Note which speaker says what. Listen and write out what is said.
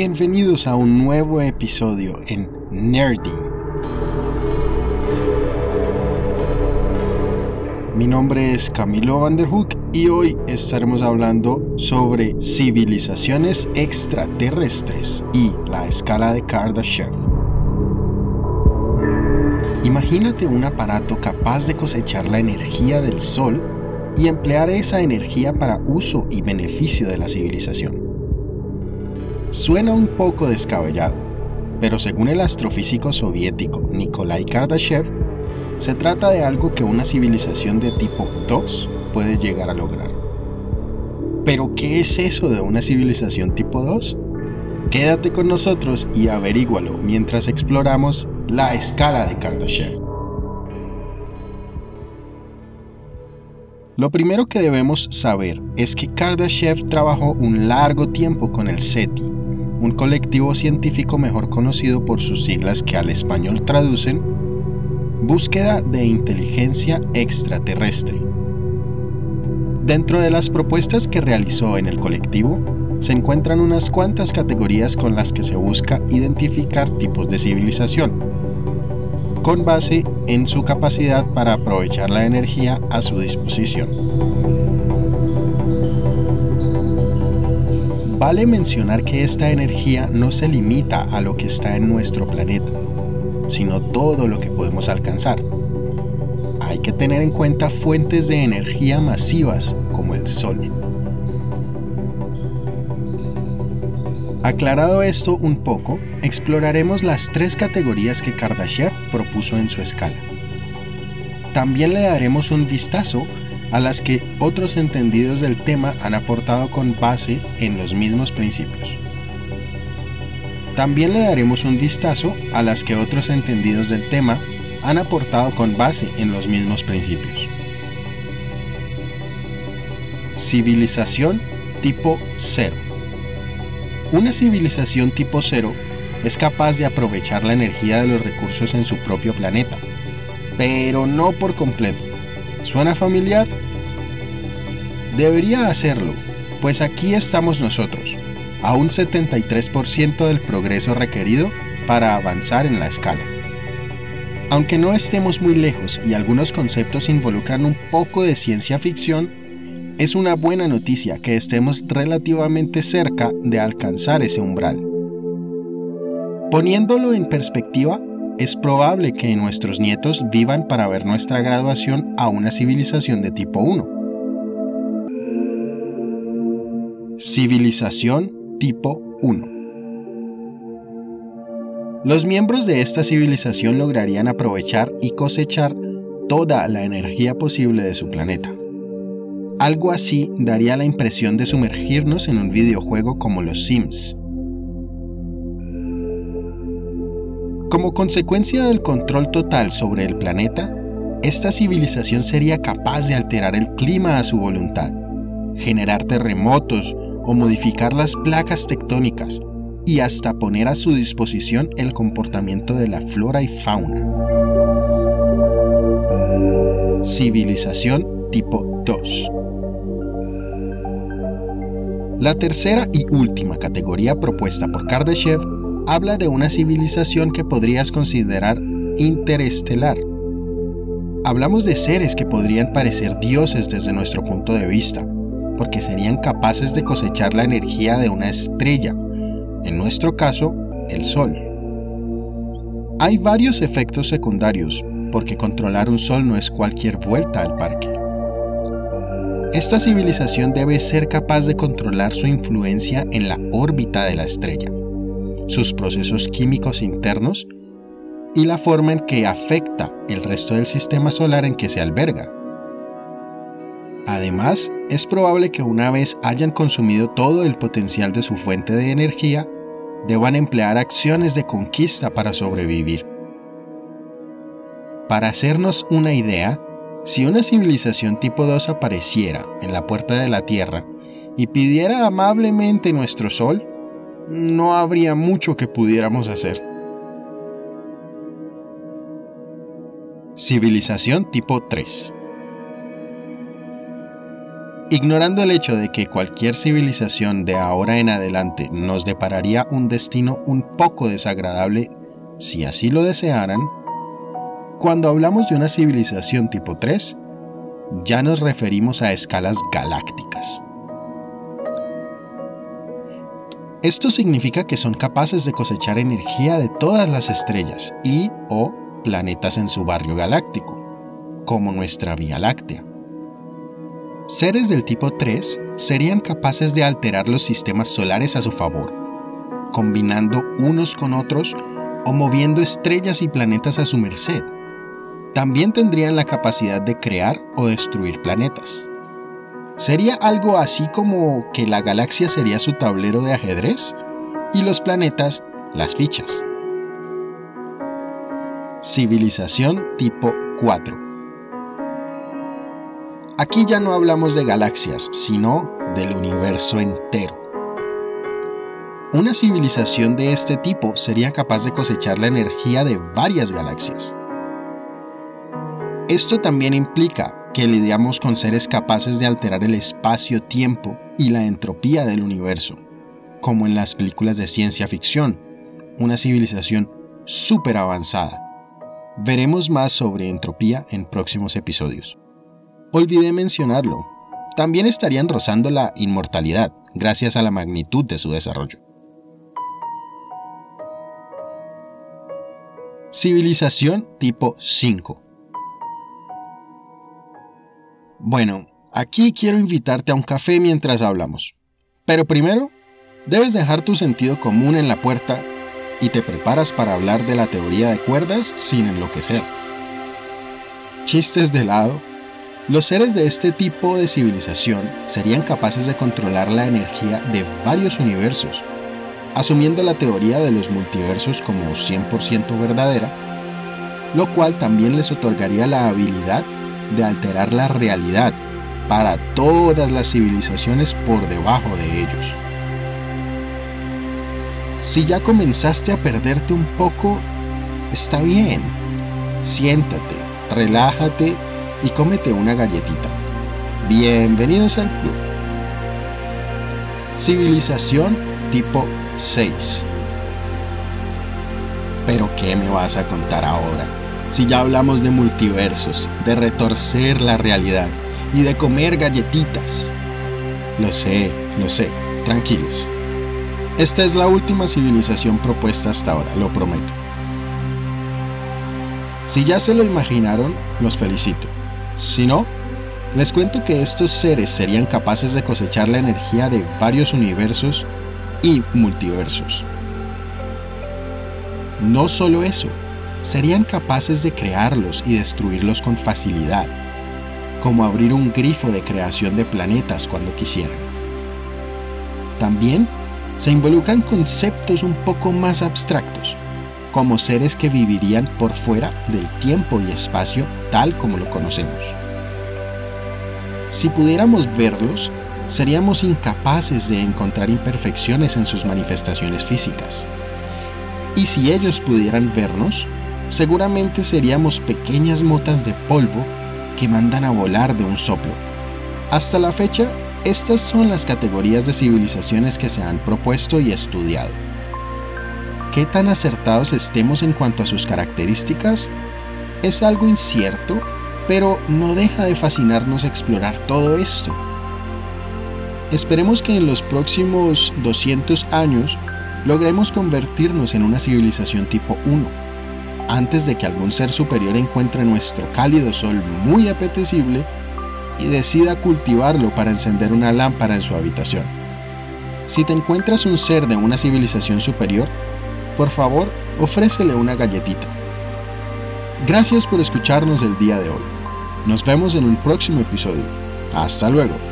Speaker 1: Bienvenidos a un nuevo episodio en Nerding. Mi nombre es Camilo Vanderhook y hoy estaremos hablando sobre civilizaciones extraterrestres y la escala de Kardashev. Imagínate un aparato capaz de cosechar la energía del Sol y emplear esa energía para uso y beneficio de la civilización. Suena un poco descabellado, pero según el astrofísico soviético Nikolai Kardashev, se trata de algo que una civilización de tipo 2 puede llegar a lograr. ¿Pero qué es eso de una civilización tipo 2? Quédate con nosotros y averígualo mientras exploramos la escala de Kardashev. Lo primero que debemos saber es que Kardashev trabajó un largo tiempo con el SETI, un colectivo científico mejor conocido por sus siglas que al español traducen Búsqueda de Inteligencia Extraterrestre. Dentro de las propuestas que realizó en el colectivo, se encuentran unas cuantas categorías con las que se busca identificar tipos de civilización, con base en su capacidad para aprovechar la energía a su disposición. Vale mencionar que esta energía no se limita a lo que está en nuestro planeta, sino todo lo que podemos alcanzar. Hay que tener en cuenta fuentes de energía masivas como el Sol. Aclarado esto un poco, exploraremos las tres categorías que Kardashev propuso en su escala. También le daremos un vistazo a las que otros entendidos del tema han aportado con base en los mismos principios. También le daremos un vistazo a las que otros entendidos del tema han aportado con base en los mismos principios. Civilización tipo 0. Una civilización tipo 0 es capaz de aprovechar la energía de los recursos en su propio planeta, pero no por completo. ¿Suena familiar? Debería hacerlo, pues aquí estamos nosotros, a un 73% del progreso requerido para avanzar en la escala. Aunque no estemos muy lejos y algunos conceptos involucran un poco de ciencia ficción, es una buena noticia que estemos relativamente cerca de alcanzar ese umbral. Poniéndolo en perspectiva, es probable que nuestros nietos vivan para ver nuestra graduación a una civilización de tipo 1. Civilización tipo 1 Los miembros de esta civilización lograrían aprovechar y cosechar toda la energía posible de su planeta. Algo así daría la impresión de sumergirnos en un videojuego como los Sims. Como consecuencia del control total sobre el planeta, esta civilización sería capaz de alterar el clima a su voluntad, generar terremotos o modificar las placas tectónicas y hasta poner a su disposición el comportamiento de la flora y fauna. Civilización tipo 2 La tercera y última categoría propuesta por Kardashev habla de una civilización que podrías considerar interestelar. Hablamos de seres que podrían parecer dioses desde nuestro punto de vista, porque serían capaces de cosechar la energía de una estrella, en nuestro caso, el Sol. Hay varios efectos secundarios, porque controlar un Sol no es cualquier vuelta al parque. Esta civilización debe ser capaz de controlar su influencia en la órbita de la estrella, sus procesos químicos internos y la forma en que afecta el resto del sistema solar en que se alberga. Además, es probable que una vez hayan consumido todo el potencial de su fuente de energía, deban emplear acciones de conquista para sobrevivir. Para hacernos una idea, si una civilización tipo 2 apareciera en la puerta de la Tierra y pidiera amablemente nuestro Sol, no habría mucho que pudiéramos hacer. Civilización tipo 3 Ignorando el hecho de que cualquier civilización de ahora en adelante nos depararía un destino un poco desagradable si así lo desearan, cuando hablamos de una civilización tipo 3, ya nos referimos a escalas galácticas. Esto significa que son capaces de cosechar energía de todas las estrellas y o planetas en su barrio galáctico, como nuestra Vía Láctea. Seres del tipo 3 serían capaces de alterar los sistemas solares a su favor, combinando unos con otros o moviendo estrellas y planetas a su merced. También tendrían la capacidad de crear o destruir planetas. Sería algo así como que la galaxia sería su tablero de ajedrez y los planetas las fichas. Civilización tipo 4. Aquí ya no hablamos de galaxias, sino del universo entero. Una civilización de este tipo sería capaz de cosechar la energía de varias galaxias. Esto también implica que lidiamos con seres capaces de alterar el espacio-tiempo y la entropía del universo, como en las películas de ciencia ficción, una civilización súper avanzada. Veremos más sobre entropía en próximos episodios. Olvidé mencionarlo, también estarían rozando la inmortalidad gracias a la magnitud de su desarrollo. Civilización tipo 5 bueno, aquí quiero invitarte a un café mientras hablamos. Pero primero, debes dejar tu sentido común en la puerta y te preparas para hablar de la teoría de cuerdas sin enloquecer. Chistes de lado, los seres de este tipo de civilización serían capaces de controlar la energía de varios universos, asumiendo la teoría de los multiversos como 100% verdadera, lo cual también les otorgaría la habilidad de alterar la realidad para todas las civilizaciones por debajo de ellos. Si ya comenzaste a perderte un poco, está bien. Siéntate, relájate y cómete una galletita. Bienvenidos al club. Civilización tipo 6. Pero ¿qué me vas a contar ahora? Si ya hablamos de multiversos, de retorcer la realidad y de comer galletitas. Lo sé, lo sé, tranquilos. Esta es la última civilización propuesta hasta ahora, lo prometo. Si ya se lo imaginaron, los felicito. Si no, les cuento que estos seres serían capaces de cosechar la energía de varios universos y multiversos. No solo eso, serían capaces de crearlos y destruirlos con facilidad, como abrir un grifo de creación de planetas cuando quisieran. También se involucran conceptos un poco más abstractos, como seres que vivirían por fuera del tiempo y espacio tal como lo conocemos. Si pudiéramos verlos, seríamos incapaces de encontrar imperfecciones en sus manifestaciones físicas. Y si ellos pudieran vernos, seguramente seríamos pequeñas motas de polvo que mandan a volar de un soplo. Hasta la fecha, estas son las categorías de civilizaciones que se han propuesto y estudiado. ¿Qué tan acertados estemos en cuanto a sus características? Es algo incierto, pero no deja de fascinarnos explorar todo esto. Esperemos que en los próximos 200 años logremos convertirnos en una civilización tipo 1 antes de que algún ser superior encuentre nuestro cálido sol muy apetecible y decida cultivarlo para encender una lámpara en su habitación. Si te encuentras un ser de una civilización superior, por favor, ofrécele una galletita. Gracias por escucharnos el día de hoy. Nos vemos en un próximo episodio. Hasta luego.